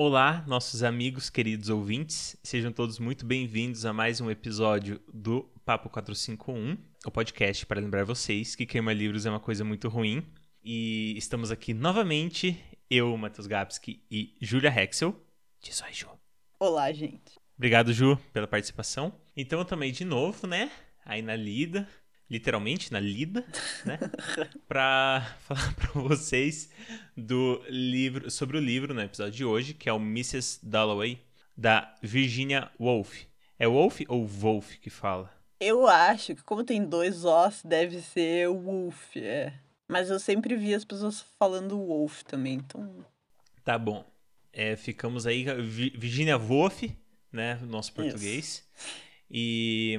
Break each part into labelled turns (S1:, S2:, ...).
S1: olá, nossos amigos, queridos ouvintes. Sejam todos muito bem-vindos a mais um episódio do Papo 451, o podcast para lembrar vocês que queimar livros é uma coisa muito ruim. E estamos aqui novamente, eu, Matheus Gapski e Júlia Hexel. Diz oi, Ju.
S2: Olá, gente.
S1: Obrigado, Ju, pela participação. Então, eu também de novo, né? Aí na lida, literalmente na lida, né? para falar para vocês do livro, sobre o livro no episódio de hoje, que é o Mrs. Dalloway, da Virginia Woolf. É Woolf ou Wolf que fala?
S2: Eu acho que como tem dois Os, deve ser Wolf, é. Mas eu sempre vi as pessoas falando Wolf também, então...
S1: Tá bom. É, ficamos aí, Virginia Woolf, né, nosso português. Isso. E,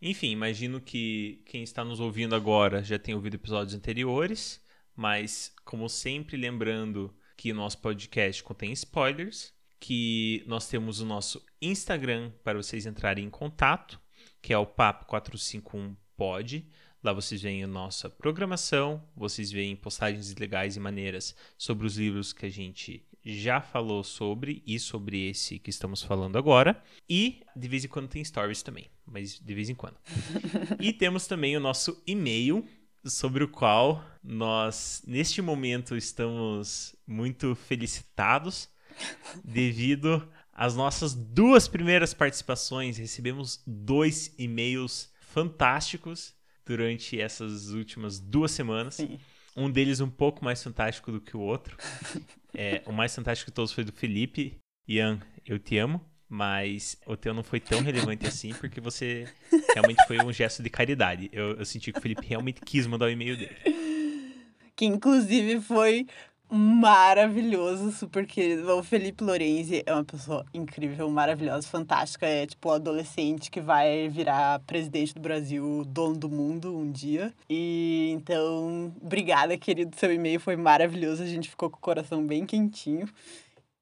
S1: enfim, imagino que quem está nos ouvindo agora já tenha ouvido episódios anteriores, mas, como sempre, lembrando que nosso podcast contém spoilers, que nós temos o nosso Instagram para vocês entrarem em contato, que é o Papo 451 Pod. Lá vocês veem a nossa programação, vocês veem postagens legais e maneiras sobre os livros que a gente já falou sobre e sobre esse que estamos falando agora. E de vez em quando tem stories também, mas de vez em quando. e temos também o nosso e-mail, sobre o qual nós, neste momento, estamos muito felicitados devido às nossas duas primeiras participações. Recebemos dois e-mails fantásticos durante essas últimas duas semanas. Sim. Um deles um pouco mais fantástico do que o outro. É, o mais fantástico de todos foi do Felipe. Ian, eu te amo. Mas o teu não foi tão relevante assim, porque você realmente foi um gesto de caridade. Eu, eu senti que o Felipe realmente quis mandar o e-mail dele.
S2: Que inclusive foi maravilhoso, super querido. O Felipe Lorenzi é uma pessoa incrível, maravilhosa, fantástica. É tipo o adolescente que vai virar presidente do Brasil, dono do mundo um dia. E então, obrigada, querido. Seu e-mail foi maravilhoso. A gente ficou com o coração bem quentinho.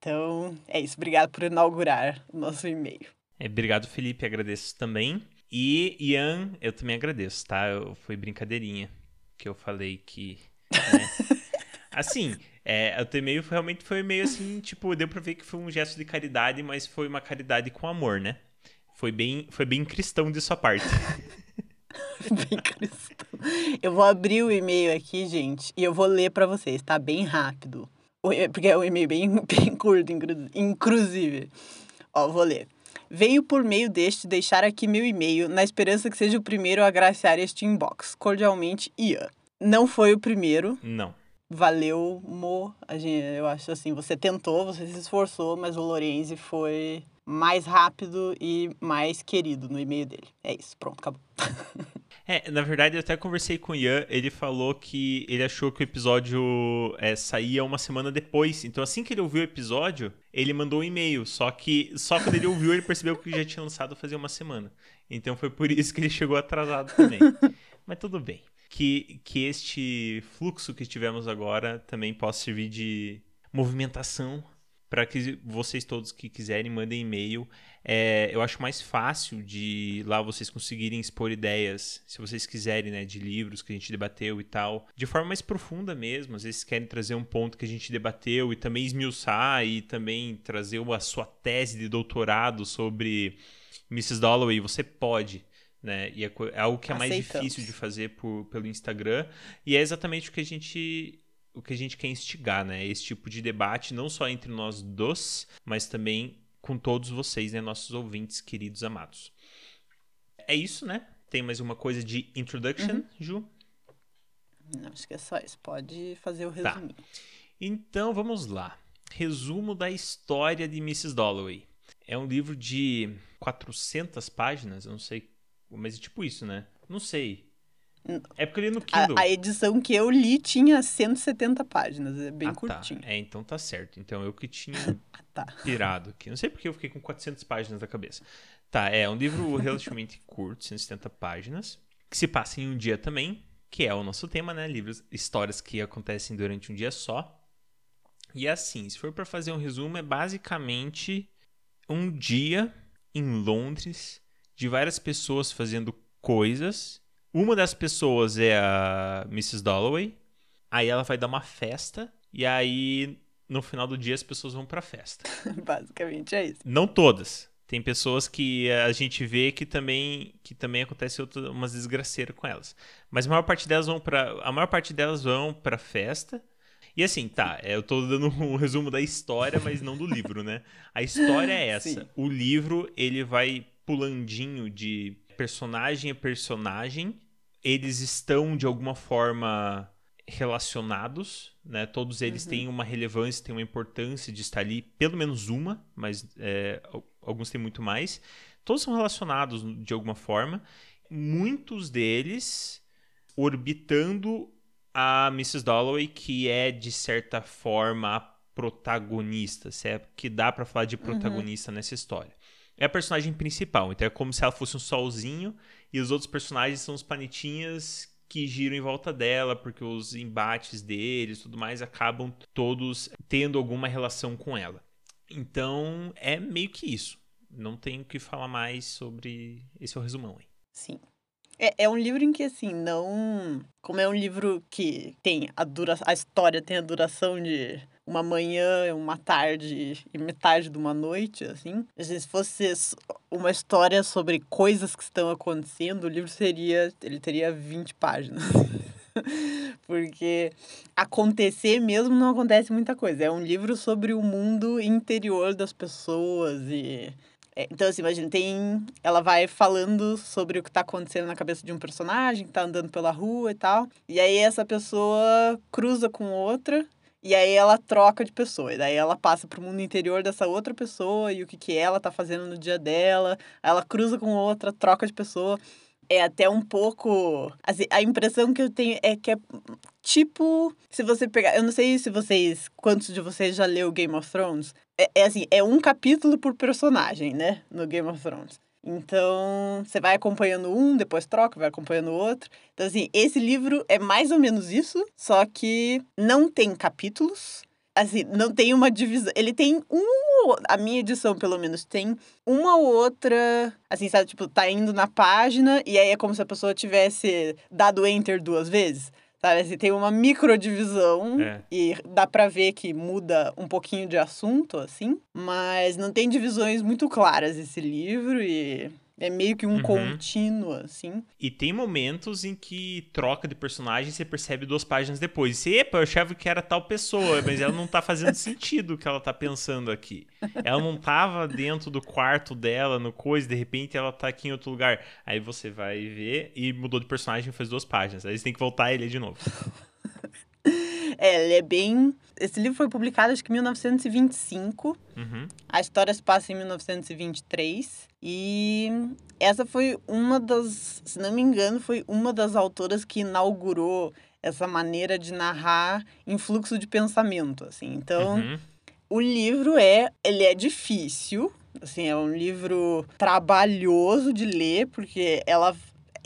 S2: Então, é isso. Obrigado por inaugurar o nosso e-mail.
S1: É, obrigado, Felipe. Agradeço também. E Ian, eu também agradeço, tá? Eu, foi brincadeirinha que eu falei que. Né? assim, é, o teu e-mail realmente foi meio assim, tipo, deu pra ver que foi um gesto de caridade, mas foi uma caridade com amor, né? Foi bem, foi bem cristão de sua parte.
S2: bem cristão. Eu vou abrir o e-mail aqui, gente, e eu vou ler para vocês, tá? Bem rápido. Porque é um e-mail bem, bem curto, inclusive. Ó, vou ler. Venho por meio deste deixar aqui meu e-mail na esperança que seja o primeiro a agraciar este inbox. Cordialmente, Ian. Não foi o primeiro.
S1: Não
S2: valeu, Mo. A gente, eu acho assim, você tentou, você se esforçou, mas o Lorenzi foi mais rápido e mais querido no e-mail dele. É isso, pronto, acabou.
S1: É, na verdade, eu até conversei com o Ian, ele falou que ele achou que o episódio é, saía uma semana depois. Então, assim que ele ouviu o episódio, ele mandou um e-mail. Só que só quando ele ouviu, ele percebeu que já tinha lançado fazia uma semana. Então foi por isso que ele chegou atrasado também. Mas tudo bem que, que este fluxo que tivemos agora também possa servir de movimentação para que vocês todos que quiserem mandem e-mail. É, eu acho mais fácil de lá vocês conseguirem expor ideias, se vocês quiserem, né, de livros que a gente debateu e tal, de forma mais profunda mesmo. Às vezes querem trazer um ponto que a gente debateu e também esmiuçar e também trazer a sua tese de doutorado sobre Mrs. Dalloway. Você pode né? E é, é algo que é mais difícil de fazer por, pelo Instagram. E é exatamente o que a gente o que a gente quer instigar, né? Esse tipo de debate, não só entre nós dois, mas também com todos vocês, né? Nossos ouvintes queridos amados. É isso, né? Tem mais uma coisa de introduction, uhum. Ju?
S2: Não, acho que é só isso. Pode fazer o resumo.
S1: Tá. Então, vamos lá. Resumo da história de Mrs. Dalloway. É um livro de 400 páginas, eu não sei mas é tipo isso, né? Não sei. É porque eu li no Kindle.
S2: A, a, edição que eu li tinha 170 páginas, é bem
S1: ah, tá.
S2: curtinho.
S1: Tá. É, então tá certo. Então eu que tinha tá. pirado aqui. Não sei porque eu fiquei com 400 páginas na cabeça. Tá, é um livro relativamente curto, 170 páginas, que se passa em um dia também, que é o nosso tema, né? Livros, histórias que acontecem durante um dia só. E é assim, se for para fazer um resumo, é basicamente um dia em Londres de várias pessoas fazendo coisas. Uma das pessoas é a Mrs. Dalloway. Aí ela vai dar uma festa. E aí no final do dia as pessoas vão pra festa.
S2: Basicamente é isso.
S1: Não todas. Tem pessoas que a gente vê que também que também acontece outras, umas desgraceiras com elas. Mas a maior parte delas vão para a maior parte delas vão para festa. E assim, tá, eu tô dando um resumo da história, mas não do livro, né? A história é essa. Sim. O livro, ele vai pulandinho de personagem a personagem. Eles estão de alguma forma relacionados, né? Todos eles uhum. têm uma relevância, têm uma importância de estar ali, pelo menos uma, mas é, alguns têm muito mais. Todos são relacionados de alguma forma. Muitos deles orbitando a Mrs. Dalloway, que é de certa forma a protagonista, se é que dá para falar de uhum. protagonista uhum. nessa história. É a personagem principal, então é como se ela fosse um solzinho e os outros personagens são os planetinhas que giram em volta dela, porque os embates deles tudo mais acabam todos tendo alguma relação com ela. Então é meio que isso. Não tenho que falar mais sobre. Esse é o resumão aí.
S2: Sim. É, é um livro em que, assim, não. Como é um livro que tem a dura... a história tem a duração de uma manhã, uma tarde e metade de uma noite, assim. Se fosse uma história sobre coisas que estão acontecendo, o livro seria. Ele teria 20 páginas. Porque acontecer mesmo não acontece muita coisa. É um livro sobre o mundo interior das pessoas e. É, então, assim, imagina, tem. Ela vai falando sobre o que tá acontecendo na cabeça de um personagem que tá andando pela rua e tal. E aí essa pessoa cruza com outra e aí ela troca de pessoa. E daí ela passa pro mundo interior dessa outra pessoa e o que, que ela tá fazendo no dia dela. Ela cruza com outra, troca de pessoa. É até um pouco. Assim, a impressão que eu tenho é que é tipo. Se você pegar. Eu não sei se vocês. Quantos de vocês já leu Game of Thrones? É, é assim, é um capítulo por personagem, né? No Game of Thrones. Então, você vai acompanhando um, depois troca, vai acompanhando o outro. Então, assim, esse livro é mais ou menos isso, só que não tem capítulos. Assim, não tem uma divisão. Ele tem um. A minha edição, pelo menos, tem uma ou outra. Assim, sabe? Tipo, tá indo na página e aí é como se a pessoa tivesse dado enter duas vezes. Sabe, assim, tem uma microdivisão é. e dá para ver que muda um pouquinho de assunto, assim, mas não tem divisões muito claras esse livro e é meio que um uhum. contínuo, assim.
S1: E tem momentos em que troca de personagem você percebe duas páginas depois. Você, epa, eu achava que era tal pessoa, mas ela não tá fazendo sentido o que ela tá pensando aqui. Ela não tava dentro do quarto dela, no coisa, de repente ela tá aqui em outro lugar. Aí você vai ver e mudou de personagem faz duas páginas. Aí você tem que voltar e ler de novo.
S2: É, ele é bem. Esse livro foi publicado acho que em 1925. Uhum. A história se passa em 1923. E essa foi uma das, se não me engano, foi uma das autoras que inaugurou essa maneira de narrar em fluxo de pensamento, assim. Então, uhum. o livro é, ele é difícil, assim, é um livro trabalhoso de ler, porque ela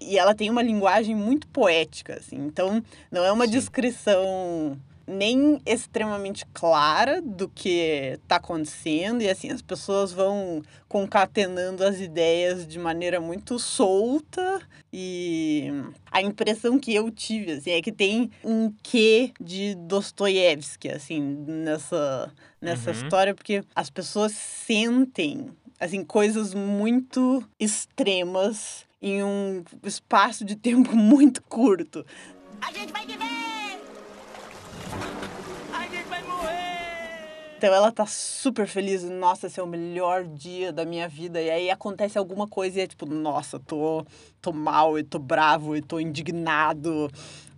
S2: e ela tem uma linguagem muito poética, assim. Então, não é uma Sim. descrição nem extremamente clara do que está acontecendo e assim as pessoas vão concatenando as ideias de maneira muito solta e a impressão que eu tive assim é que tem um quê de Dostoiévski assim nessa nessa uhum. história porque as pessoas sentem assim coisas muito extremas em um espaço de tempo muito curto. A gente vai viver! A gente vai morrer! Então ela tá super feliz, nossa, esse é o melhor dia da minha vida. E aí acontece alguma coisa e é tipo, nossa, tô, tô mal, e tô bravo, e tô indignado.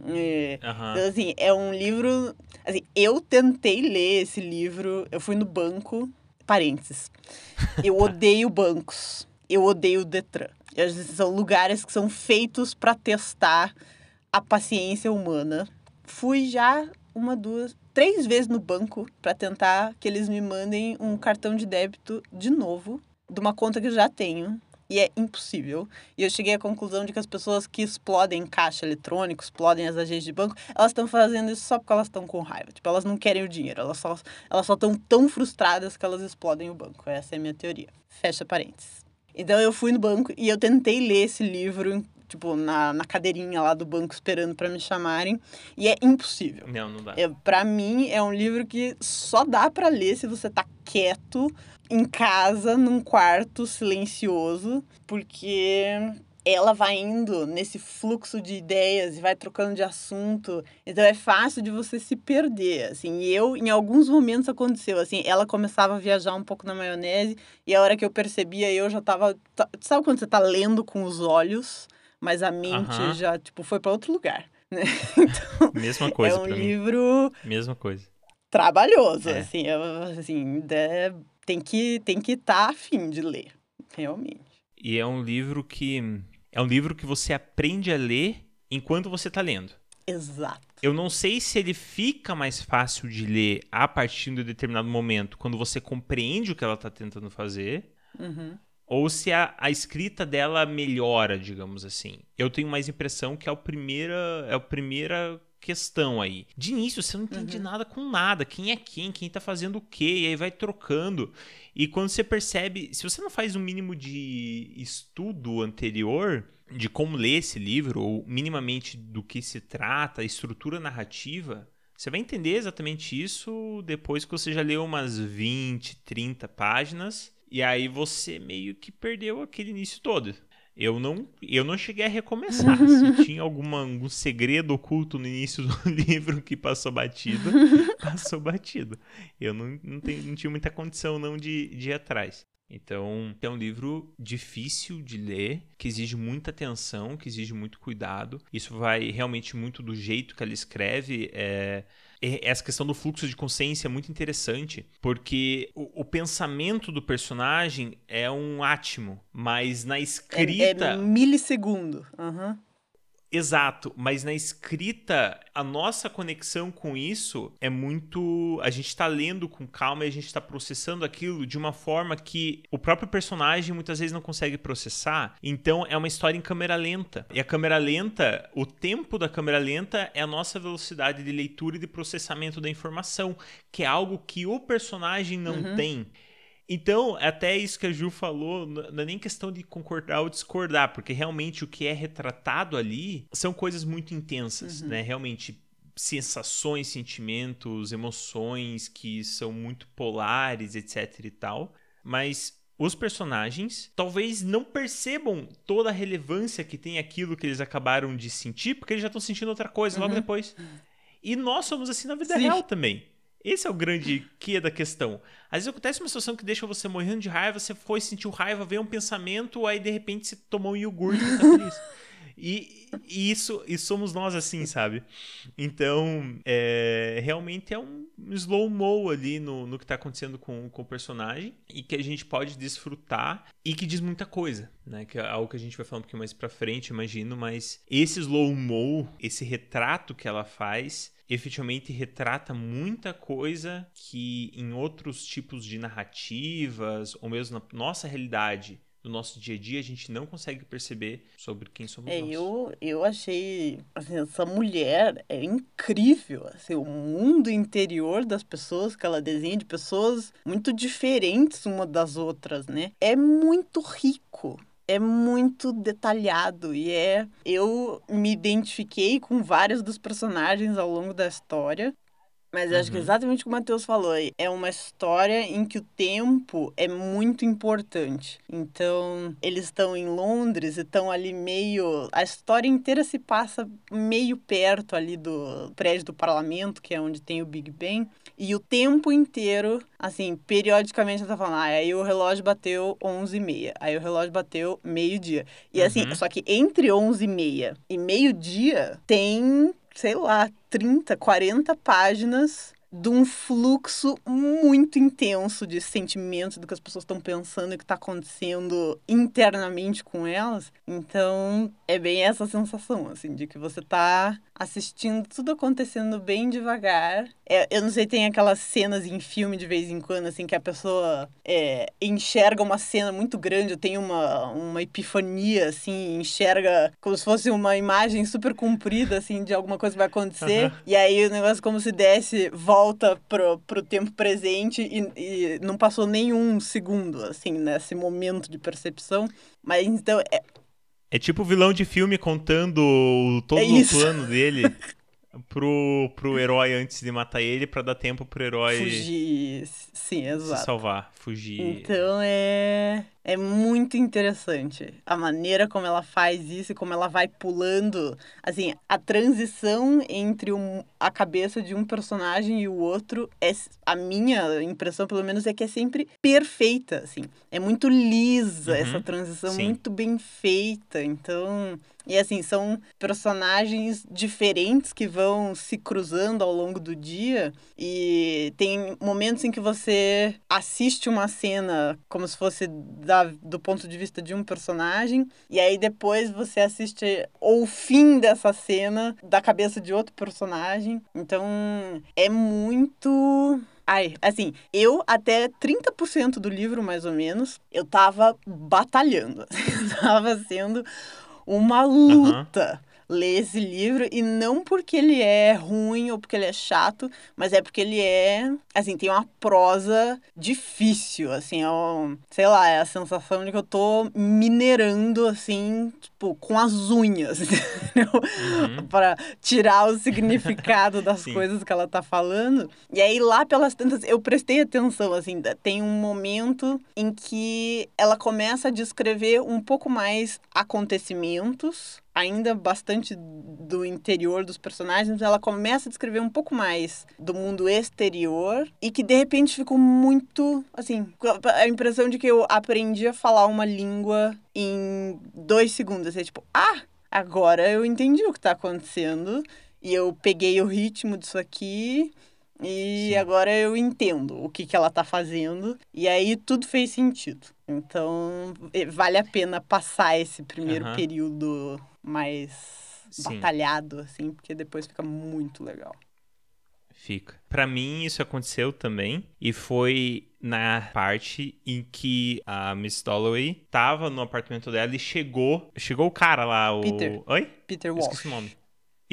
S2: E, uhum. Então, assim, é um livro. Assim, eu tentei ler esse livro, eu fui no banco, parênteses. Eu odeio bancos. Eu odeio o Detran. São lugares que são feitos para testar a paciência humana. Fui já uma, duas, três vezes no banco para tentar que eles me mandem um cartão de débito de novo, de uma conta que eu já tenho. E é impossível. E eu cheguei à conclusão de que as pessoas que explodem caixa eletrônico, explodem as agências de banco, elas estão fazendo isso só porque elas estão com raiva. Tipo, elas não querem o dinheiro. Elas só elas só estão tão frustradas que elas explodem o banco. Essa é a minha teoria. Fecha parênteses. Então eu fui no banco e eu tentei ler esse livro tipo, na, na cadeirinha lá do banco esperando para me chamarem. E é impossível.
S1: Não, não dá.
S2: É, para mim, é um livro que só dá para ler se você tá quieto em casa, num quarto silencioso, porque ela vai indo nesse fluxo de ideias e vai trocando de assunto. Então é fácil de você se perder, assim. E eu, em alguns momentos aconteceu, assim, ela começava a viajar um pouco na maionese e a hora que eu percebia, eu já tava, sabe quando você tá lendo com os olhos, mas a mente uh -huh. já, tipo, foi para outro lugar, né?
S1: Então, Mesma coisa
S2: É um livro
S1: Mesma coisa.
S2: Trabalhoso, é. assim, eu, assim, é, tem que tem que estar tá afim de ler, realmente.
S1: E é um livro que é um livro que você aprende a ler enquanto você está lendo.
S2: Exato.
S1: Eu não sei se ele fica mais fácil de ler a partir de um determinado momento, quando você compreende o que ela está tentando fazer,
S2: uhum.
S1: ou se a, a, escrita dela melhora, digamos assim. Eu tenho mais impressão que é, o primeira, é a primeira questão aí. De início, você não entende uhum. nada com nada. Quem é quem? Quem tá fazendo o quê? E aí vai trocando. E quando você percebe, se você não faz um mínimo de estudo anterior de como ler esse livro, ou minimamente do que se trata, a estrutura narrativa, você vai entender exatamente isso depois que você já leu umas 20, 30 páginas. E aí você meio que perdeu aquele início todo. Eu não, eu não cheguei a recomeçar. Se tinha alguma, algum segredo oculto no início do livro que passou batido, passou batido. Eu não, não, tenho, não tinha muita condição não de, de ir atrás. Então, é um livro difícil de ler, que exige muita atenção, que exige muito cuidado. Isso vai realmente muito do jeito que ela escreve. É, essa questão do fluxo de consciência é muito interessante, porque o, o pensamento do personagem é um átimo, mas na escrita.
S2: É, é milissegundo. Uhum.
S1: Exato, mas na escrita, a nossa conexão com isso é muito. A gente está lendo com calma e a gente está processando aquilo de uma forma que o próprio personagem muitas vezes não consegue processar. Então é uma história em câmera lenta. E a câmera lenta, o tempo da câmera lenta é a nossa velocidade de leitura e de processamento da informação, que é algo que o personagem não uhum. tem. Então, até isso que a Ju falou, não é nem questão de concordar ou discordar, porque realmente o que é retratado ali são coisas muito intensas, uhum. né? Realmente sensações, sentimentos, emoções que são muito polares, etc e tal. Mas os personagens talvez não percebam toda a relevância que tem aquilo que eles acabaram de sentir, porque eles já estão sentindo outra coisa uhum. logo depois. E nós somos assim na vida Sim. real também. Esse é o grande que da questão. Às vezes acontece uma situação que deixa você morrendo de raiva, você foi, sentiu raiva, veio um pensamento, aí de repente você tomou um iogurte e tá feliz. E, e, isso, e somos nós assim, sabe? Então, é, realmente é um slow-mo ali no, no que tá acontecendo com, com o personagem e que a gente pode desfrutar e que diz muita coisa, né? Que é algo que a gente vai falar um pouquinho mais pra frente, imagino, mas esse slow-mo, esse retrato que ela faz, efetivamente retrata muita coisa que em outros tipos de narrativas, ou mesmo na nossa realidade, no nosso dia a dia, a gente não consegue perceber sobre quem somos
S2: é,
S1: nós.
S2: Eu, eu achei, assim, essa mulher é incrível, assim, o mundo interior das pessoas que ela desenha, de pessoas muito diferentes uma das outras, né? É muito rico é muito detalhado e é eu me identifiquei com vários dos personagens ao longo da história mas eu uhum. acho que uhum. exatamente como o Matheus falou, é uma história em que o tempo é muito importante. Então, eles estão em Londres e estão ali meio. A história inteira se passa meio perto ali do prédio do parlamento, que é onde tem o Big Ben. E o tempo inteiro, assim, periodicamente ela tá falando, ah, aí o relógio bateu 11h30, aí o relógio bateu meio-dia. E assim, uhum. só que entre 11h30 e meio-dia tem sei lá, 30, 40 páginas de um fluxo muito intenso de sentimentos do que as pessoas estão pensando e que está acontecendo internamente com elas. Então, é bem essa sensação, assim, de que você está assistindo tudo acontecendo bem devagar. É, eu não sei, tem aquelas cenas em filme de vez em quando, assim, que a pessoa é, enxerga uma cena muito grande, tem uma, uma epifania, assim, enxerga como se fosse uma imagem super comprida, assim, de alguma coisa que vai acontecer. Uhum. E aí o negócio como se desse, volta pro, pro tempo presente e, e não passou nenhum segundo, assim, nesse momento de percepção. Mas então, é,
S1: É tipo o vilão de filme contando todo
S2: É
S1: o plano dele pro, pro herói antes de matar ele pra dar tempo pro herói
S2: Fugir. Sim,
S1: se
S2: exato.
S1: salvar, fugir.
S2: Então é, é muito interessante a maneira como ela faz isso e como ela vai pulando. Assim, a transição entre um, a cabeça de um personagem e o outro, é, a minha impressão, pelo menos, é que é sempre perfeita. Assim. É muito lisa
S1: Uhum,
S2: essa transição,
S1: sim.
S2: muito bem feita. Então. E assim, são personagens diferentes que vão se cruzando ao longo do dia. E tem momentos em que você assiste uma cena como se fosse da, do ponto de vista de um personagem. E aí depois você assiste o fim dessa cena da cabeça de outro personagem. Então é muito. Ai, assim, eu até 30% do livro, mais ou menos, eu tava batalhando. tava sendo uma luta ler esse livro e não porque ele é ruim ou porque ele é chato, mas é porque ele é, assim, tem uma prosa difícil, assim, é um, sei lá, é a sensação de que eu tô minerando assim, tipo, com as unhas, entendeu?
S1: Uhum.
S2: para tirar o significado das coisas que ela tá falando. E aí lá pelas tantas eu prestei atenção assim, tem um momento em que ela começa a descrever um pouco mais acontecimentos ainda bastante do interior dos personagens, ela começa a descrever um pouco mais do mundo exterior e que de repente ficou muito, assim, a impressão de que eu aprendi a falar uma língua em dois segundos. É tipo, ah, agora eu entendi o que tá acontecendo e eu peguei o ritmo disso aqui e
S1: Sim.
S2: agora eu entendo o que, que ela tá fazendo e aí tudo fez sentido. Então, vale a pena passar esse primeiro
S1: Aham.
S2: período mais
S1: Sim.
S2: batalhado, assim, porque depois fica muito legal.
S1: Fica. Pra mim, isso aconteceu também. E foi na parte em que a Miss Dalloway tava no apartamento dela e chegou. Chegou o cara lá, o.
S2: Peter.
S1: Oi?
S2: Peter Walsh.
S1: esqueci o nome.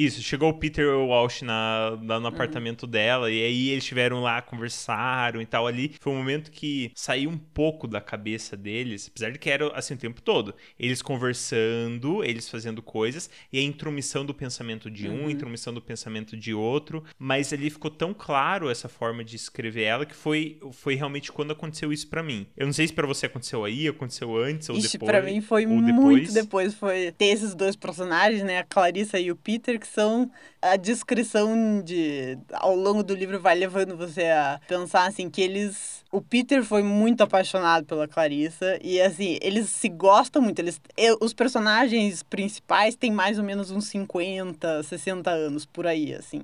S1: Isso, chegou o Peter Walsh na,
S2: Uhum.
S1: no apartamento dela, e aí eles estiveram lá, conversaram e tal ali. Foi um momento que saiu um pouco da cabeça deles, apesar de que era assim o tempo todo. Eles conversando, eles fazendo coisas, e a intromissão do pensamento de um,
S2: Uhum.
S1: intromissão do pensamento de outro. Mas ali ficou tão claro essa forma de escrever ela que foi, foi realmente quando aconteceu isso pra mim. Eu não sei se pra você aconteceu aí, aconteceu antes ou
S2: Ixi,
S1: depois.
S2: pra mim foi muito depois. Foi ter esses dois personagens, né? A Clarissa e o Peter, que são a descrição de. Ao longo do livro vai levando você a pensar assim que eles. O Peter foi muito apaixonado pela Clarissa e assim, eles se gostam muito. Eles, os personagens principais têm mais ou menos uns 50, 60 anos por aí, assim.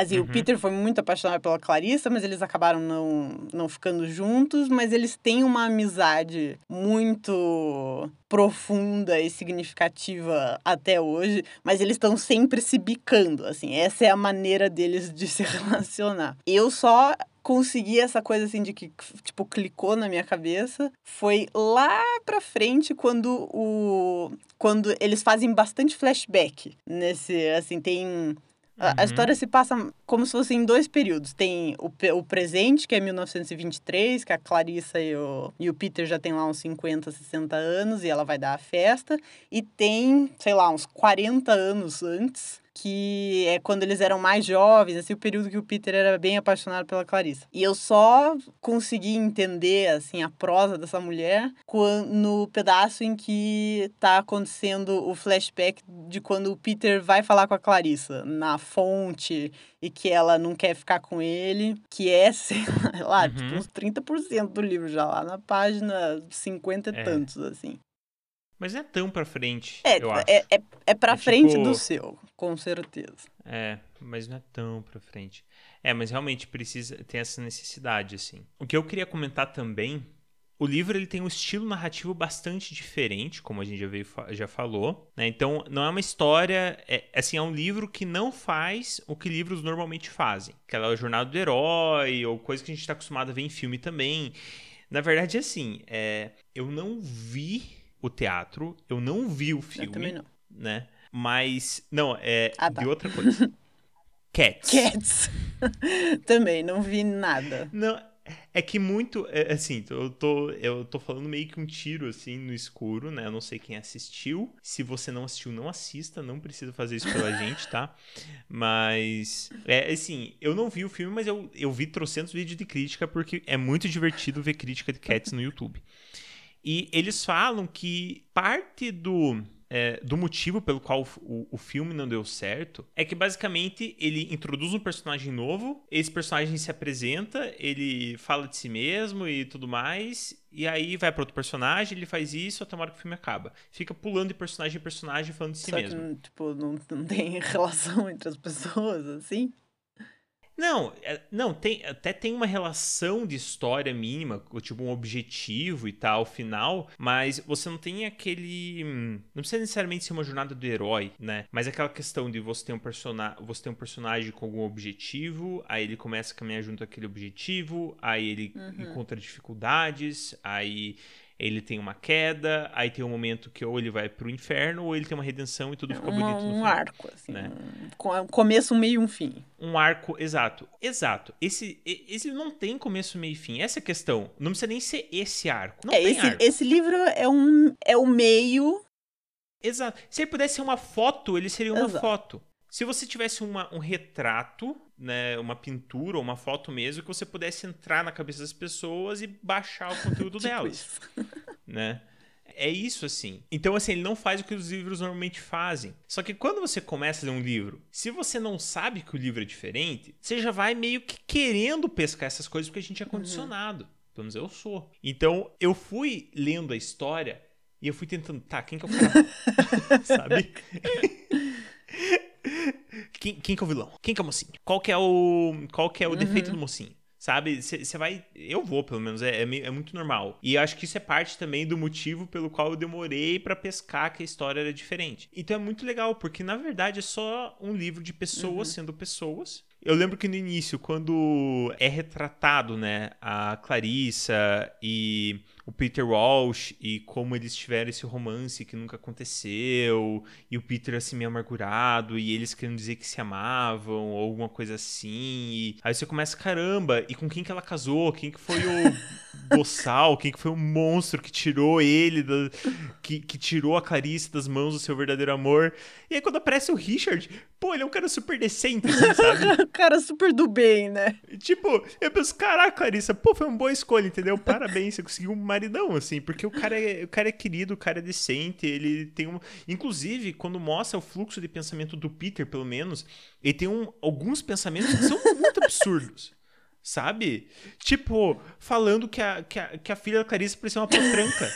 S2: Assim, o
S1: Uhum.
S2: Peter foi muito apaixonado pela Clarissa, mas eles acabaram não, não ficando juntos, mas eles têm uma amizade muito profunda e significativa até hoje, mas eles estão sempre se bicando, assim, essa é a maneira deles de se relacionar. Eu só consegui essa coisa assim de que, tipo, clicou na minha cabeça foi lá pra frente quando o quando eles fazem bastante flashback nesse, assim, tem a, a
S1: Uhum.
S2: história se passa como se fosse em dois períodos. Tem o, o presente, que é 1923, que a Clarissa e o, e o Peter já tem lá uns 50, 60 anos e ela vai dar a festa. E tem, sei lá, uns 40 anos antes, que é quando eles eram mais jovens, assim, o período que o Peter era bem apaixonado pela Clarissa. E eu só consegui entender, assim, a prosa dessa mulher no pedaço em que tá acontecendo o flashback de quando o Peter vai falar com a Clarissa na fonte e que ela não quer ficar com ele, que é, sei lá,
S1: Uhum.
S2: tipo, uns 30% do livro já lá na página 50 e
S1: É.
S2: tantos, assim.
S1: Mas não é tão pra frente,
S2: É,
S1: eu acho.
S2: é, é, é pra
S1: É
S2: frente
S1: tipo-
S2: do seu, com certeza.
S1: É, mas não é tão pra frente. É, mas realmente precisa ter essa necessidade, assim. O que eu queria comentar também, o livro ele tem um estilo narrativo bastante diferente, como a gente já, veio, já falou, né? Então, não é uma história, é, assim, é um livro que não faz o que livros normalmente fazem. Aquela jornada do herói, ou coisa que a gente tá acostumado a ver em filme também. Na verdade, assim, é, eu não vi o teatro, eu não vi o
S2: Eu
S1: filme
S2: também não.
S1: né? Mas, não, é
S2: Ah, tá.
S1: de outra coisa. Cats.
S2: Cats. também, não vi nada.
S1: Não, É que muito, é, assim, eu tô, eu tô falando meio que um tiro, assim, no escuro, né? Eu não sei quem assistiu. Se você não assistiu, não assista, não precisa fazer isso pela gente, tá? Mas, é assim, eu não vi o filme, mas eu, eu vi trocentos vídeos de crítica, porque é muito divertido ver crítica de Cats no YouTube. E eles falam que parte do é, do motivo pelo qual o, o, filme não deu certo é que basicamente ele introduz um personagem novo, esse personagem se apresenta, ele fala de si mesmo e tudo mais, e aí vai para outro personagem, ele faz isso até a hora que o filme acaba. Fica pulando de personagem em personagem falando de si
S2: Só
S1: mesmo.
S2: Que, tipo, não, não tem relação entre as pessoas, assim?
S1: Não, é, não, tem, até tem uma relação de história mínima, tipo um objetivo e tal, final, mas você não tem aquele. Não precisa necessariamente ser uma jornada do herói, né? Mas aquela questão de você ter um, persona, você ter um personagem com algum objetivo, aí ele começa a caminhar junto àquele objetivo, aí ele uhum. encontra dificuldades, aí ele tem uma queda, aí tem um momento que ou ele vai pro inferno, ou ele tem uma redenção e tudo fica bonito no
S2: Um
S1: final,
S2: arco, assim. Né? Um começo, um meio e um fim.
S1: Um arco, exato. Exato. Esse, esse não tem começo, meio e fim. Essa é a questão. Não precisa nem ser esse arco. Não
S2: é,
S1: tem
S2: esse,
S1: arco.
S2: esse livro é um é o meio.
S1: Exato. Se ele pudesse ser uma foto, ele seria uma Exato. foto. Se você tivesse uma, um retrato, né, uma pintura ou uma foto mesmo, que você pudesse entrar na cabeça das pessoas e baixar o conteúdo tipo delas. né? É isso, assim. Então, assim, ele não faz o que os livros normalmente fazem. Só que quando você começa a ler um livro, se você não sabe que o livro é diferente, você já vai meio que querendo pescar essas coisas porque a gente é uhum. condicionado. Uhum. Pelo menos eu sou. Então, eu fui lendo a história e eu fui tentando, tá, quem que é o cara? Sabe? Quem, quem que é o vilão? Quem que é o mocinho? Qual que é o, qual que é o uhum. defeito do mocinho? Sabe? Você vai. Eu vou, pelo menos. É, é, é, muito normal. E eu acho que isso é parte também do motivo pelo qual eu demorei para pescar que a história era diferente. Então é muito legal, porque na verdade é só um livro de pessoas uhum. sendo pessoas. Eu lembro que no início, quando é retratado, né, a Clarissa e o Peter Walsh e como eles tiveram esse romance que nunca aconteceu, e o Peter assim meio amargurado, e eles querendo dizer que se amavam, ou alguma coisa assim. E aí você começa, caramba, e com quem que ela casou? Quem que foi o boçal? Quem que foi o monstro que tirou ele, da, que, que tirou a Clarice das mãos do seu verdadeiro amor? E aí quando aparece o Richard, pô, ele é um cara super decente, assim, sabe?
S2: cara super do bem, né?
S1: Tipo, eu penso, caraca, Clarissa, pô, foi uma boa escolha, entendeu? Parabéns, você conseguiu um maridão, assim, porque o cara é, o cara é querido, o cara é decente, ele tem um. Inclusive, quando mostra o fluxo de pensamento do Peter, pelo menos, ele tem um, alguns pensamentos que são muito absurdos. Sabe? Tipo, falando que a, que a, que a filha da Clarissa parecia uma potranca.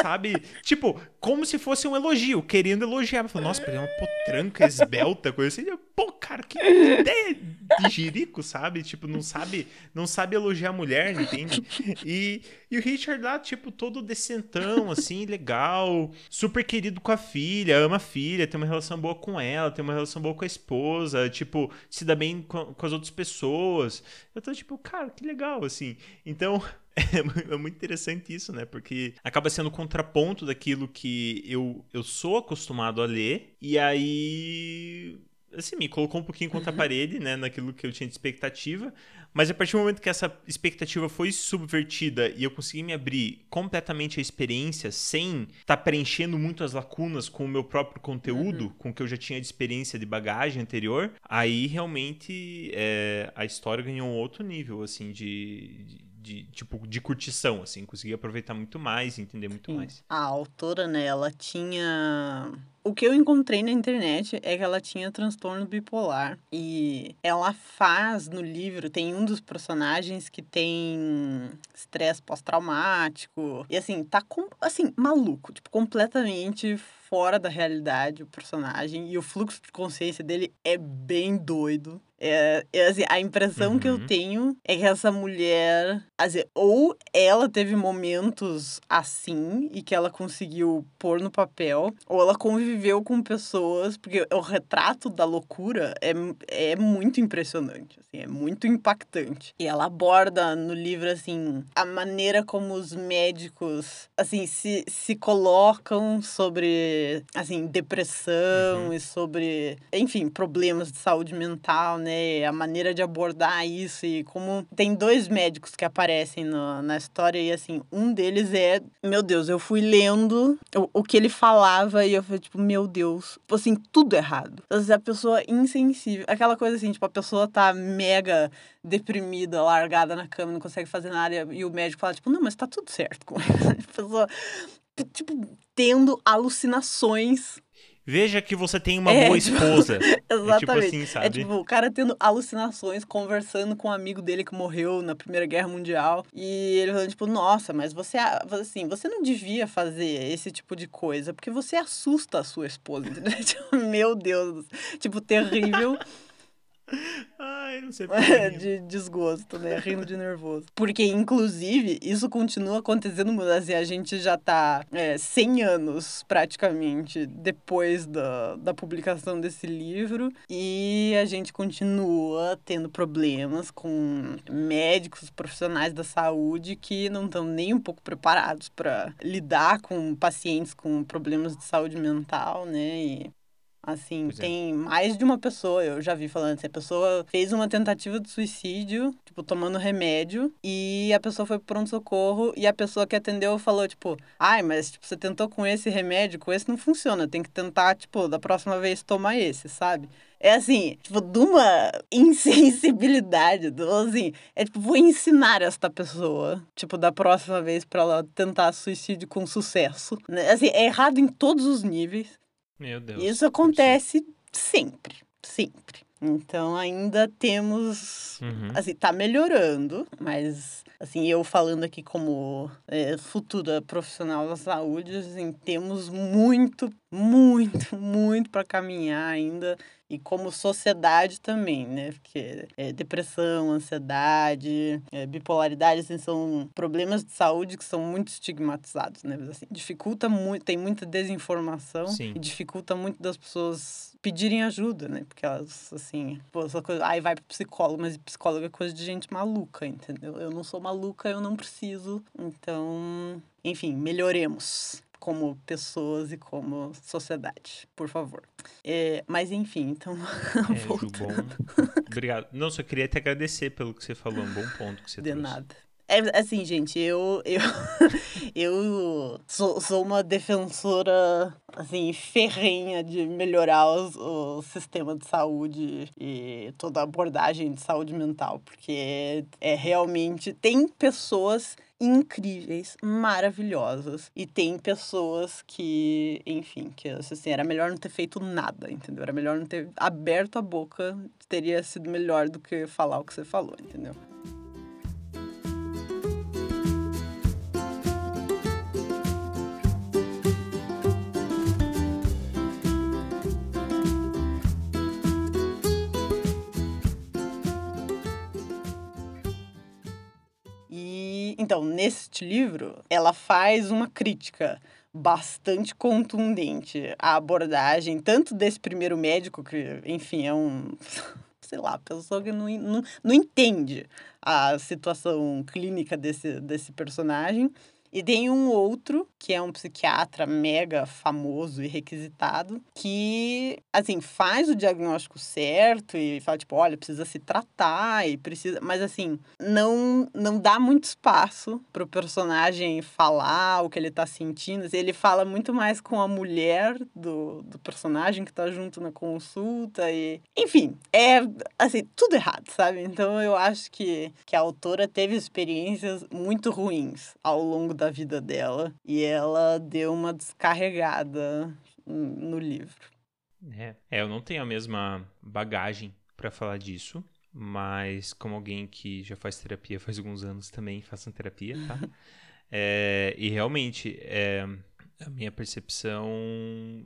S1: Sabe? Tipo, como se fosse um elogio, querendo elogiar. Falando, nossa, é uma potranca esbelta, coisa assim. Pô, cara, que ideia de jirico, sabe? Tipo, não sabe, não sabe elogiar a mulher, entende? E, e o Richard lá, tipo, todo decentão, assim, legal, super querido com a filha, ama a filha, tem uma relação boa com ela, tem uma relação boa com a esposa, tipo, se dá bem com, com as outras pessoas. Eu tô tipo, cara, que legal, assim. Então, é muito interessante isso, né? Porque acaba sendo contraponto daquilo que eu, eu sou acostumado a ler, e aí. Assim, me colocou um pouquinho contra a uhum. parede, né? Naquilo que eu tinha de expectativa. Mas a partir do momento que essa expectativa foi subvertida e eu consegui me abrir completamente à experiência sem estar tá preenchendo muito as lacunas com o meu próprio conteúdo, uhum. com o que eu já tinha de experiência de bagagem anterior, aí realmente é, a história ganhou um outro nível, assim, de, de de tipo de curtição, assim, consegui aproveitar muito mais, entender muito Sim. mais.
S2: A autora, né, ela tinha o que eu encontrei na internet é que ela tinha transtorno bipolar e ela faz no livro tem um dos personagens que tem estresse pós-traumático e assim tá com, assim maluco, tipo completamente fora da realidade o personagem e o fluxo de consciência dele é bem doido. É, é assim, a impressão uhum. que eu uhum. tenho é que essa mulher, assim, ou ela teve momentos assim e que ela conseguiu pôr no papel, ou ela conviveu conviveu com pessoas, porque o retrato da loucura é, é muito impressionante, assim, é muito impactante. E ela aborda no livro, assim, a maneira como os médicos, assim, se, se colocam sobre, assim, depressão uhum. e sobre, enfim, problemas de saúde mental, né? A maneira de abordar isso e como tem dois médicos que aparecem no, na história e, assim, um deles é, meu Deus, eu fui lendo o, o que ele falava e eu falei, tipo, meu Deus, tipo assim, tudo errado. A pessoa insensível, aquela coisa assim, tipo, a pessoa tá mega deprimida, largada na cama, não consegue fazer nada e o médico fala, tipo, não, mas tá tudo certo com ele. A pessoa, tipo, tendo alucinações
S1: Veja que você tem uma é, boa tipo, esposa.
S2: Exatamente. É tipo assim, sabe? É tipo, o cara tendo alucinações, conversando com um amigo dele que morreu na Primeira Guerra Mundial. E ele falando, tipo, nossa, mas você, assim, você não devia fazer esse tipo de coisa, porque você assusta a sua esposa, entendeu? Tipo, meu Deus. Tipo, terrível.
S1: Ai, não sei
S2: De desgosto, né? Rindo de nervoso. Porque, inclusive, isso continua acontecendo no Brasil. Assim, a gente já tá é, 100 anos, praticamente, depois da, da publicação desse livro. E a gente continua tendo problemas com médicos, profissionais da saúde que não estão nem um pouco preparados para lidar com pacientes com problemas de saúde mental, né? E Assim, pois é. tem é. mais de uma pessoa, eu já vi falando assim, a pessoa fez uma tentativa de suicídio, tipo, tomando remédio, e a pessoa foi pro pronto-socorro, e a pessoa que atendeu falou, tipo, ai, mas tipo, você tentou com esse remédio, com esse não funciona, tem que tentar, tipo, da próxima vez tomar esse, sabe? É assim, tipo, de uma insensibilidade, do, assim, é tipo, vou ensinar esta pessoa, tipo, da próxima vez para ela tentar suicídio com sucesso. Né? Assim, é errado em todos os níveis.
S1: Meu Deus.
S2: Isso acontece sempre, sempre. Então ainda temos, uhum. assim, tá melhorando, mas assim, eu falando aqui como é, futura profissional da saúde, assim, temos muito, muito, muito para caminhar ainda e como sociedade também, né? Porque é, depressão, ansiedade, é, bipolaridade, assim, são problemas de saúde que são muito estigmatizados, né? Assim, dificulta muito, tem muita desinformação Sim. e dificulta muito das pessoas pedirem ajuda, né? Porque elas, assim, pô, essa coisa, ai, vai pro psicólogo, mas psicólogo é coisa de gente maluca, entendeu? Eu não sou maluca, eu não preciso. Então, enfim, melhoremos como pessoas e como sociedade, por favor. É, mas enfim, então.
S1: É, bom. Obrigado. Não, só queria te agradecer pelo que você falou, um bom ponto que você
S2: De
S1: trouxe.
S2: De nada. É assim, gente, eu eu, eu sou, sou uma defensora assim ferrenha de melhorar os, o sistema de saúde e toda a abordagem de saúde mental, porque é realmente tem pessoas incríveis, maravilhosas. E tem pessoas que, enfim, que assim, era melhor não ter feito nada, entendeu? Era melhor não ter aberto a boca, teria sido melhor do que falar o que você falou, entendeu? Então, neste livro, ela faz uma crítica bastante contundente à abordagem, tanto desse primeiro médico, que, enfim, é um. Sei lá, pessoa que não, não, não entende a situação clínica desse, desse personagem, e tem um outro, que é um psiquiatra mega famoso e requisitado, que, assim, faz o diagnóstico certo e fala, tipo, olha, precisa se tratar e precisa. Mas, assim, não, não dá muito espaço pro personagem falar o que ele tá sentindo. Ele fala muito mais com a mulher do, do personagem que tá junto na consulta e. Enfim, é, assim, tudo errado, sabe? Então eu acho que, que a autora teve experiências muito ruins ao longo da da vida dela e ela deu uma descarregada no livro.
S1: É, é eu não tenho a mesma bagagem para falar disso, mas como alguém que já faz terapia faz alguns anos também, faço terapia, tá? é, e realmente, é, A minha percepção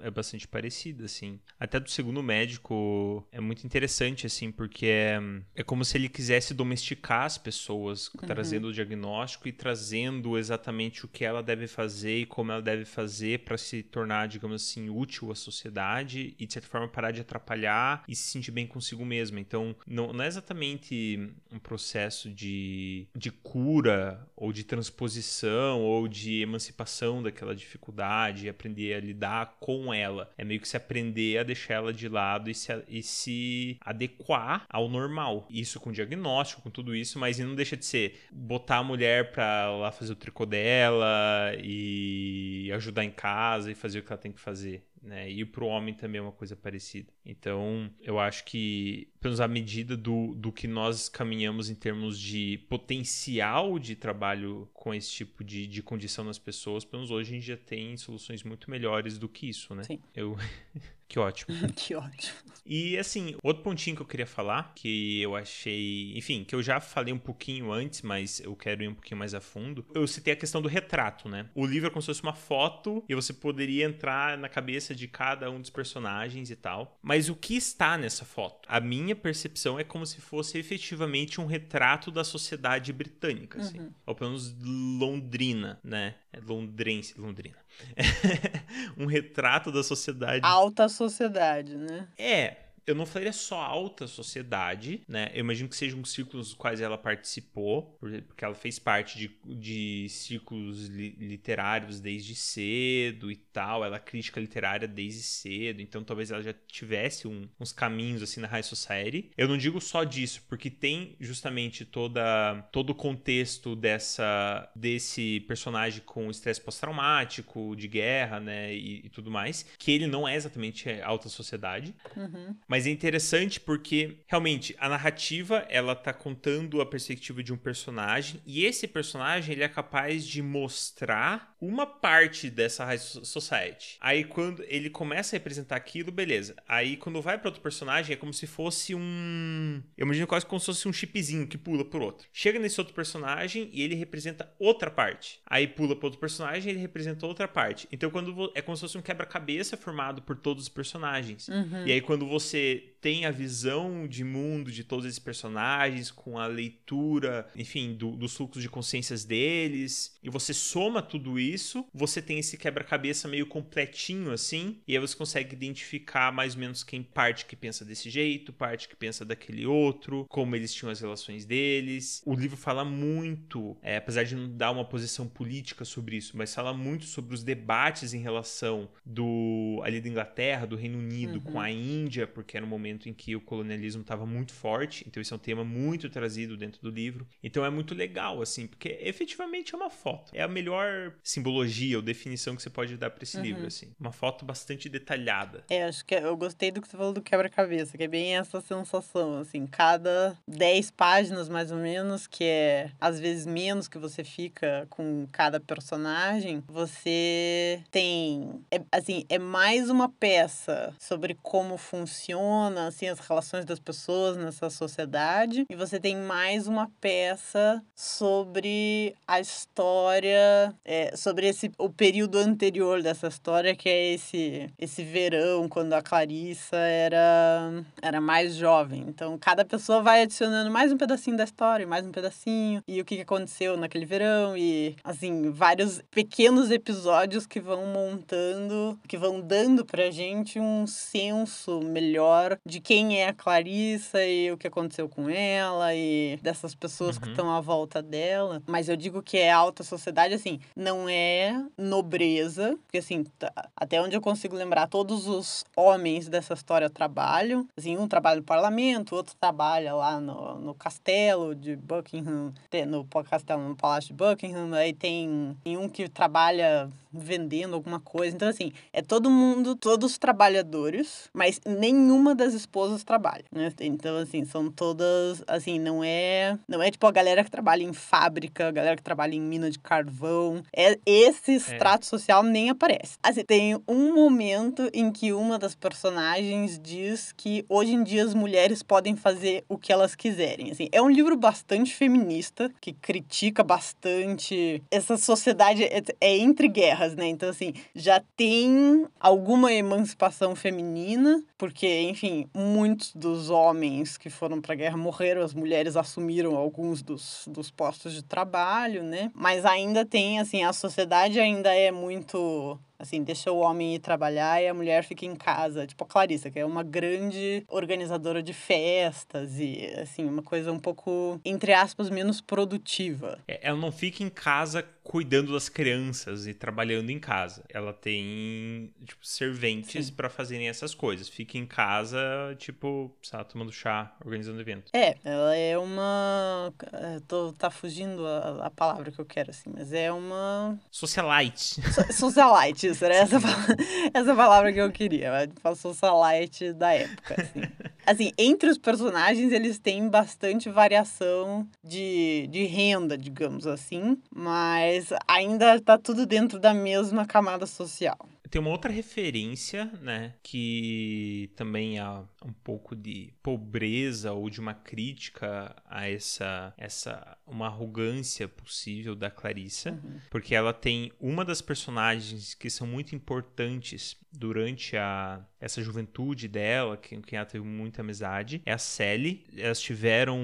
S1: é bastante parecida, assim. Até do segundo médico é muito interessante, assim, porque é, é como se ele quisesse domesticar as pessoas, uhum. trazendo o diagnóstico e trazendo exatamente o que ela deve fazer e como ela deve fazer para se tornar, digamos assim, útil à sociedade e, de certa forma, parar de atrapalhar e se sentir bem consigo mesma. Então, não, não é exatamente um processo de, de cura ou de transposição ou de emancipação daquela dificuldade e aprender a lidar com ela. É meio que se aprender a deixar ela de lado e se, e se adequar ao normal. Isso com diagnóstico, com tudo isso, mas não deixa de ser botar a mulher pra lá fazer o tricô dela e ajudar em casa e fazer o que ela tem que fazer né? E para o homem também é uma coisa parecida. Então, eu acho que, pelo menos à medida do, do que nós caminhamos em termos de potencial de trabalho com esse tipo de, de condição nas pessoas, pelo menos hoje a gente já tem soluções muito melhores do que isso, né?
S2: Sim.
S1: Eu... que ótimo.
S2: que ótimo.
S1: E assim, outro pontinho que eu queria falar, que eu achei, enfim, que eu já falei um pouquinho antes, mas eu quero ir um pouquinho mais a fundo. Eu citei a questão do retrato, né? O livro é como se fosse uma foto e você poderia entrar na cabeça de cada um dos personagens e tal. Mas o que está nessa foto? A minha percepção é como se fosse efetivamente um retrato da sociedade britânica, assim. Uhum. Ou pelo menos londrina, né? É londrense, londrina. um retrato da sociedade.
S2: Alta sociedade, né?
S1: É, eu não falaria só alta sociedade, né? Eu imagino que sejam círculos dos quais ela participou, porque ela fez parte de, de círculos li, literários desde cedo e tal. Ela é crítica literária desde cedo, então talvez ela já tivesse um, uns caminhos assim na High Society. Eu não digo só disso, porque tem justamente toda, todo o contexto dessa desse personagem com estresse pós-traumático, de guerra, né? E, e, tudo mais, que ele não é exatamente alta sociedade,
S2: uhum.
S1: mas mas é interessante porque realmente a narrativa ela tá contando a perspectiva de um personagem e esse personagem ele é capaz de mostrar uma parte dessa high society. Aí quando ele começa a representar aquilo, beleza. Aí quando vai para outro personagem é como se fosse um, eu imagino quase como se fosse um chipzinho que pula por outro. Chega nesse outro personagem e ele representa outra parte. Aí pula para outro personagem e ele representa outra parte. Então quando é como se fosse um quebra-cabeça formado por todos os personagens.
S2: Uhum.
S1: E aí quando você it tem a visão de mundo de todos esses personagens, com a leitura, enfim, do, dos fluxos de consciências deles, e você soma tudo isso, você tem esse quebra-cabeça meio completinho assim, e aí você consegue identificar mais ou menos quem parte que pensa desse jeito, parte que pensa daquele outro, como eles tinham as relações deles. O livro fala muito, é, apesar de não dar uma posição política sobre isso, mas fala muito sobre os debates em relação do ali da Inglaterra, do Reino Unido uhum. com a Índia, porque era um momento em que o colonialismo estava muito forte, então isso é um tema muito trazido dentro do livro. Então é muito legal, assim, porque efetivamente é uma foto. É a melhor simbologia ou definição que você pode dar para esse uhum. livro, assim. Uma foto bastante detalhada.
S2: É, acho que eu gostei do que você falou do quebra-cabeça, que é bem essa sensação, assim, cada 10 páginas mais ou menos, que é às vezes menos que você fica com cada personagem, você tem, é, assim, é mais uma peça sobre como funciona funciona assim as relações das pessoas nessa sociedade. E você tem mais uma peça sobre a história é, sobre esse o período anterior dessa história que é esse esse verão quando a Clarissa era era mais jovem. Então cada pessoa vai adicionando mais um pedacinho da história mais um pedacinho e o que aconteceu naquele verão e assim vários pequenos episódios que vão montando que vão dando pra gente um senso melhor de quem é a Clarissa e o que aconteceu com ela e dessas pessoas uhum. que estão à volta dela. Mas eu digo que é alta sociedade, assim, não é nobreza, porque assim, tá, até onde eu consigo lembrar, todos os homens dessa história trabalham. Assim, um trabalha no parlamento, outro trabalha lá no, no castelo de Buckingham, no castelo, no palácio de Buckingham, aí tem, tem um que trabalha vendendo alguma coisa. Então, assim, é todo mundo, todos trabalhadores, mas nenhuma das esposas trabalham, né? Então, assim, são todas, assim, não é, não é tipo a galera que trabalha em fábrica, a galera que trabalha em mina de carvão. É, esse extrato é. social nem aparece. Assim, tem um momento em que uma das personagens diz que hoje em dia as mulheres podem fazer o que elas quiserem. Assim, é um livro bastante feminista, que critica bastante essa sociedade é, é entre guerras, né? Então, assim, já tem alguma emancipação feminina, porque, enfim, muitos dos homens que foram para a guerra morreram, as mulheres assumiram alguns dos, dos postos de trabalho, né? Mas ainda tem, assim, a sociedade ainda é muito Assim, deixa o homem ir trabalhar e a mulher fica em casa. Tipo a Clarissa, que é uma grande organizadora de festas e, assim, uma coisa um pouco, entre aspas, menos produtiva.
S1: É, ela não fica em casa cuidando das crianças e trabalhando em casa. Ela tem, tipo, serventes para fazerem essas coisas. Fica em casa, tipo, sabe, tomando chá, organizando evento.
S2: É, ela é uma. É, tô, tá fugindo a, a palavra que eu quero, assim, mas é uma.
S1: Socialite.
S2: So, socialite, isso era essa, essa palavra que eu queria. A socialite da época, assim. assim, entre os personagens, eles têm bastante variação de, de renda, digamos assim, mas mas ainda está tudo dentro da mesma camada social.
S1: Tem uma outra referência, né, que também há um pouco de pobreza ou de uma crítica a essa essa uma arrogância possível da Clarissa, uhum. porque ela tem uma das personagens que são muito importantes durante a essa juventude dela, que, que ela teve muita amizade, é a Sally. Elas tiveram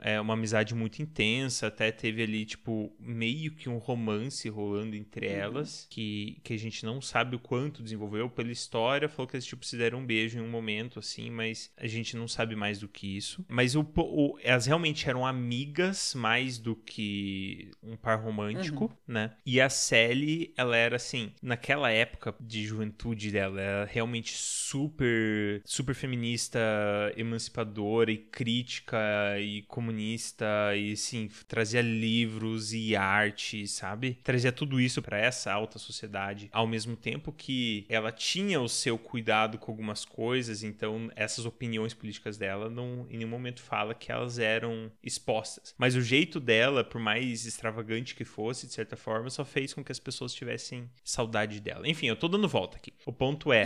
S1: é, uma amizade muito intensa, até teve ali, tipo, meio que um romance rolando entre uhum. elas, que, que a gente não sabe o quanto desenvolveu. Pela história, falou que eles, tipo, se deram um beijo em um momento, assim, mas a gente não sabe mais do que isso. Mas o, o elas realmente eram amigas mais do que um par romântico, uhum. né? E a Sally, ela era, assim, naquela época de juventude dela, era realmente super, super feminista, emancipadora e crítica e comunista e sim, trazia livros e arte, sabe? Trazia tudo isso para essa alta sociedade, ao mesmo tempo que ela tinha o seu cuidado com algumas coisas, então essas opiniões políticas dela não em nenhum momento fala que elas eram expostas. Mas o jeito dela, por mais extravagante que fosse, de certa forma, só fez com que as pessoas tivessem saudade dela. Enfim, eu tô dando volta aqui. O ponto é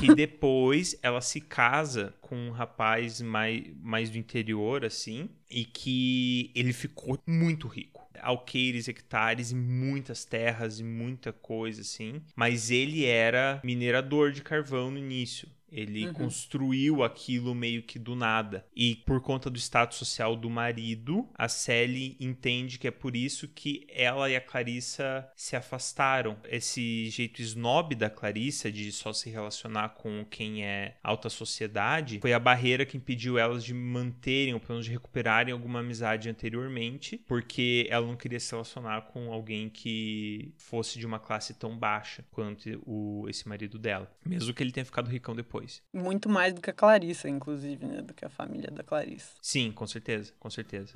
S1: que depois ela se casa com um rapaz mais, mais do interior, assim, e que ele ficou muito rico alqueires, hectares e muitas terras e muita coisa assim. Mas ele era minerador de carvão no início. Ele uhum. construiu aquilo meio que do nada. E por conta do status social do marido, a Sally entende que é por isso que ela e a Clarissa se afastaram. Esse jeito snob da Clarissa de só se relacionar com quem é alta sociedade foi a barreira que impediu elas de manterem, ou pelo menos de recuperarem alguma amizade anteriormente, porque ela não queria se relacionar com alguém que fosse de uma classe tão baixa quanto o, esse marido dela. Mesmo que ele tenha ficado ricão depois depois.
S2: Muito mais do que a Clarissa, inclusive, né? Do que a família da Clarissa.
S1: Sim, com certeza, com certeza.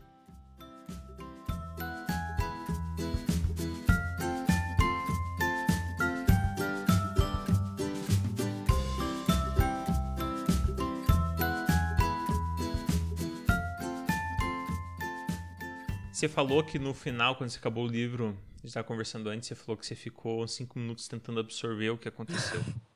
S1: Você falou que no final, quando você acabou o livro, a gente estava conversando antes, você falou que você ficou cinco minutos tentando absorver o que aconteceu.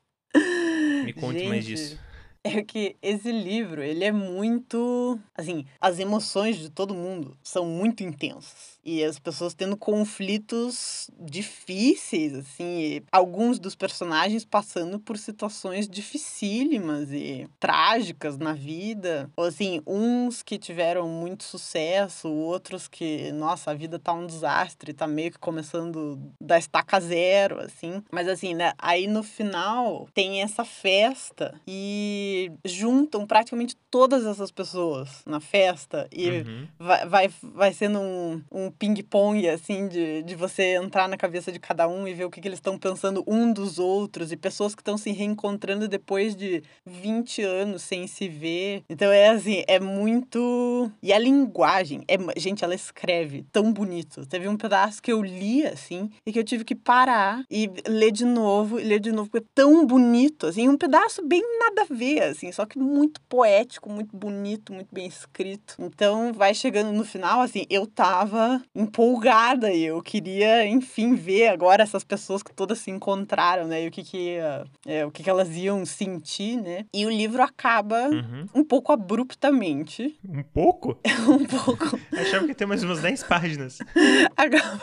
S1: Me conte Gente, mais disso.
S2: É que esse livro, ele é muito. Assim, as emoções de todo mundo são muito intensas e as pessoas tendo conflitos difíceis, assim, alguns dos personagens passando por situações dificílimas e trágicas na vida, ou assim, uns que tiveram muito sucesso, outros que, nossa, a vida tá um desastre, tá meio que começando da estaca zero, assim. Mas assim, né, aí no final tem essa festa e juntam praticamente todas essas pessoas na festa e uhum. vai, vai, vai sendo um, um ping-pong, assim, de, de você entrar na cabeça de cada um e ver o que, que eles estão pensando um dos outros, e pessoas que estão se reencontrando depois de 20 anos sem se ver. Então é assim, é muito. E a linguagem, é... gente, ela escreve tão bonito. Teve um pedaço que eu li, assim, e que eu tive que parar e ler de novo, e ler de novo, porque é tão bonito, assim, um pedaço bem nada a ver, assim, só que muito poético, muito bonito, muito bem escrito. Então, vai chegando no final, assim, eu tava empolgada e eu queria, enfim, ver agora essas pessoas que todas se encontraram, né? E o que que, é, o que, que elas iam sentir, né? E o livro acaba
S1: Uhum.
S2: um pouco abruptamente.
S1: Um pouco?
S2: um pouco.
S1: Achava que ter mais umas 10 páginas.
S2: acaba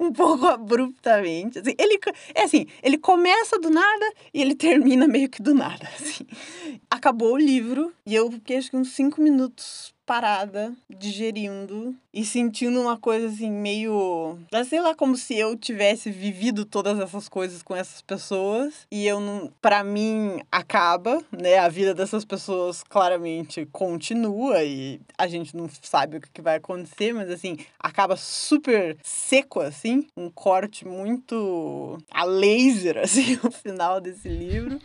S2: um pouco abruptamente. Assim, ele, é assim, ele começa do nada e ele termina meio que do nada. Assim. Acabou o livro e eu fiquei acho que uns cinco minutos parada, digerindo e sentindo uma coisa assim, meio. Sei lá, como se eu tivesse vivido todas essas coisas com essas pessoas e eu não. Pra mim, acaba, né? A vida dessas pessoas claramente continua e a gente não sabe o que vai acontecer, mas assim, acaba super seco, assim, um corte muito a laser, assim, no final desse livro.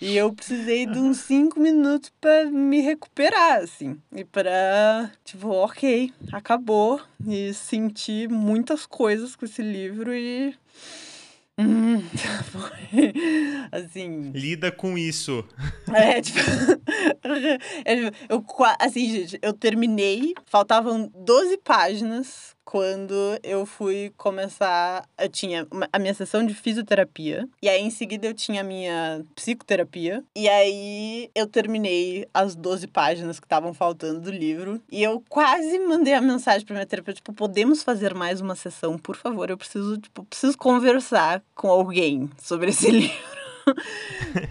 S2: E eu precisei de uns cinco minutos para me recuperar, assim. E pra, tipo, ok, acabou. E senti muitas coisas com esse livro e. Hum, foi, assim.
S1: Lida com isso.
S2: É, tipo. eu, assim, gente, eu terminei, faltavam 12 páginas quando eu fui começar. Eu tinha a minha sessão de fisioterapia, e aí em seguida eu tinha a minha psicoterapia, e aí eu terminei as 12 páginas que estavam faltando do livro, e eu quase mandei a mensagem pra minha terapeuta: tipo, podemos fazer mais uma sessão, por favor? Eu preciso, tipo, preciso conversar com alguém sobre esse livro.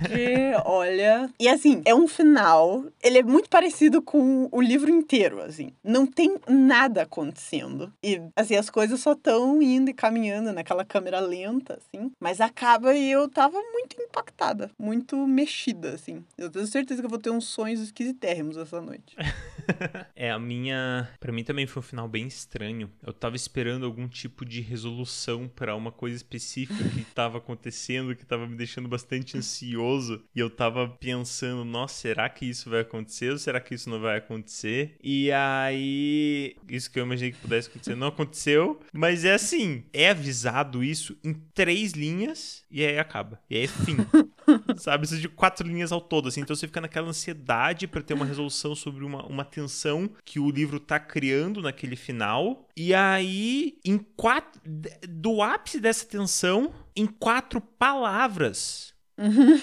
S2: Que, olha. E assim, é um final. Ele é muito parecido com o livro inteiro, assim. Não tem nada acontecendo. E, assim, as coisas só estão indo e caminhando naquela câmera lenta, assim. Mas acaba e eu tava muito impactada, muito mexida, assim. Eu tenho certeza que eu vou ter uns sonhos esquisitérrimos essa noite.
S1: é, a minha. Pra mim também foi um final bem estranho. Eu tava esperando algum tipo de resolução para uma coisa específica que tava acontecendo, que tava me deixando bastante ansioso. E eu tava pensando, nossa, será que isso vai acontecer ou será que isso não vai acontecer? E aí. Isso que eu imaginei que pudesse acontecer não aconteceu. Mas é assim: é avisado isso em três linhas e aí acaba. E aí é fim. Sabe? Isso de quatro linhas ao todo, assim. Então você fica naquela ansiedade para ter uma resolução sobre uma, uma tensão que o livro tá criando naquele final. E aí, em quatro. Do ápice dessa tensão, em quatro palavras.
S2: Uhum.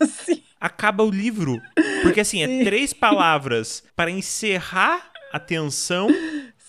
S2: Sim.
S1: Acaba o livro. Porque assim, Sim. é três palavras para encerrar a tensão.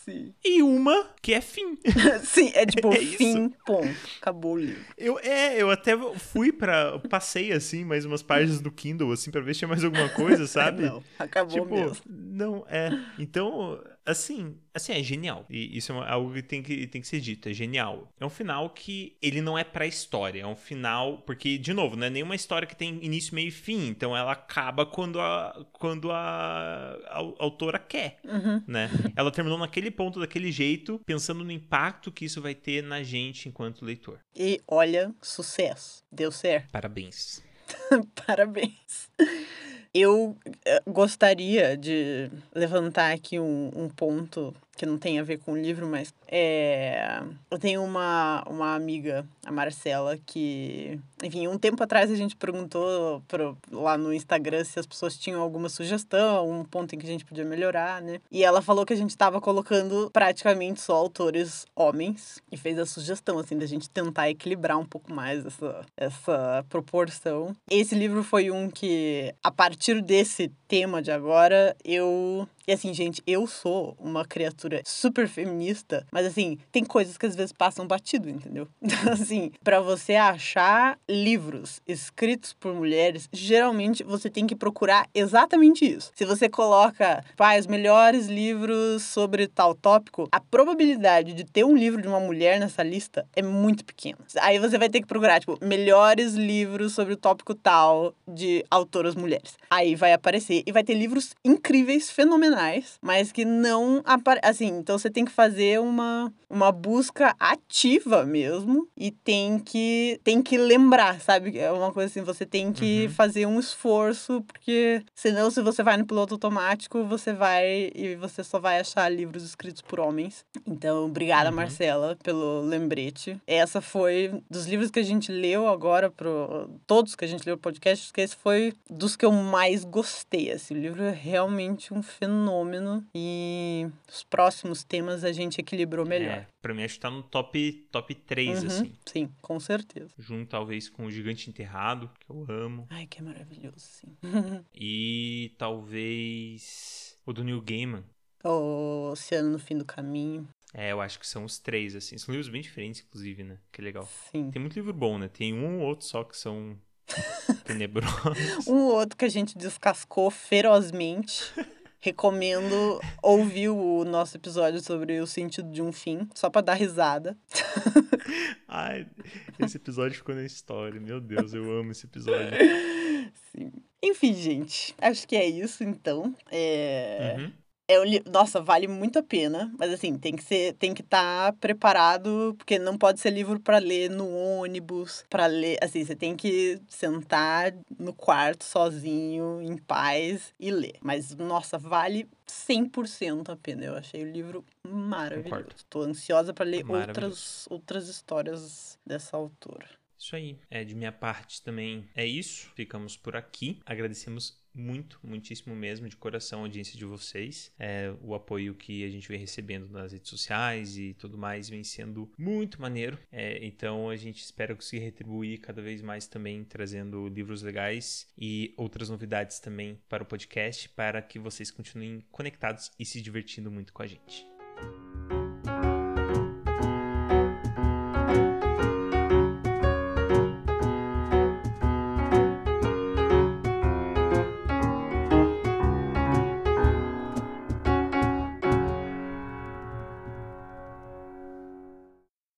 S2: Sim.
S1: E uma que é fim.
S2: Sim, é tipo é fim, ponto. Acabou o livro.
S1: Eu, é, eu até fui pra. Passei assim, mais umas páginas do Kindle, assim, pra ver se tinha mais alguma coisa, sabe?
S2: não, acabou
S1: tipo,
S2: mesmo.
S1: Não, é. Então, assim, assim, é genial. E isso é algo que tem que, tem que ser dito, é genial. É um final que ele não é pra história, é um final. Porque, de novo, não é nenhuma história que tem início, meio e fim. Então ela acaba quando a, quando a, a, autora quer,
S2: uhum.
S1: né? Ela terminou naquele ponto, daquele jeito, pensando no impacto que isso vai ter na gente enquanto leitor.
S2: E olha, sucesso. Deu certo.
S1: Parabéns.
S2: Parabéns. Eu gostaria de levantar aqui um, um ponto que não tem a ver com o livro, mas é... eu tenho uma, uma amiga, a Marcela, que, enfim, um tempo atrás a gente perguntou pro, lá no Instagram se as pessoas tinham alguma sugestão, algum ponto em que a gente podia melhorar, né? E ela falou que a gente estava colocando praticamente só autores homens e fez a sugestão, assim, da gente tentar equilibrar um pouco mais essa, essa proporção. Esse livro foi um que, a partir desse tema de agora, eu e assim, gente, eu sou uma criatura super feminista, mas assim, tem coisas que às vezes passam batido, entendeu? Então, assim, para você achar livros escritos por mulheres, geralmente você tem que procurar exatamente isso. Se você coloca, faz melhores livros sobre tal tópico, a probabilidade de ter um livro de uma mulher nessa lista é muito pequena. Aí você vai ter que procurar, tipo, melhores livros sobre o tópico tal de autoras mulheres. Aí vai aparecer e vai ter livros incríveis, fenomenais, mas que não aparecem. Assim, então você tem que fazer uma, uma busca ativa mesmo e tem que, tem que lembrar, sabe? É uma coisa assim, você tem que uhum. fazer um esforço, porque senão, se você vai no piloto automático, você vai e você só vai achar livros escritos por homens. Então, obrigada, uhum. Marcela, pelo lembrete. Essa foi dos livros que a gente leu agora, pro, todos que a gente leu no podcast, que esse foi dos que eu mais gostei. Assim, o livro é realmente um fenômeno e os próximos temas a gente equilibrou melhor. É,
S1: pra mim, acho que tá no top, top 3, uhum, assim.
S2: Sim, com certeza.
S1: Junto, talvez, com O Gigante Enterrado, que eu amo.
S2: Ai, que maravilhoso, sim.
S1: e talvez o do Neil Gaiman.
S2: O Oceano no Fim do Caminho.
S1: É, eu acho que são os três, assim. São livros bem diferentes, inclusive, né? Que legal.
S2: Sim.
S1: Tem muito livro bom, né? Tem um ou outro só que são tenebrosos.
S2: um ou outro que a gente descascou ferozmente. Recomendo ouvir o nosso episódio sobre o sentido de um fim, só para dar risada.
S1: Ai, esse episódio ficou na história. Meu Deus, eu amo esse episódio.
S2: Sim. Enfim, gente, acho que é isso então. É... Uhum. É um Nossa, vale muito a pena, mas assim, tem que ser, tem que estar tá preparado, porque não pode ser livro para ler no ônibus, para ler, assim, você tem que sentar no quarto sozinho, em paz e ler. Mas nossa, vale 100% a pena. Eu achei o livro maravilhoso. Estou ansiosa para ler outras outras histórias dessa autora.
S1: Isso aí. É de minha parte também. É isso. Ficamos por aqui. Agradecemos muito, muitíssimo mesmo, de coração, a audiência de vocês. É, o apoio que a gente vem recebendo nas redes sociais e tudo mais vem sendo muito maneiro. É, então a gente espera conseguir retribuir cada vez mais também, trazendo livros legais e outras novidades também para o podcast, para que vocês continuem conectados e se divertindo muito com a gente.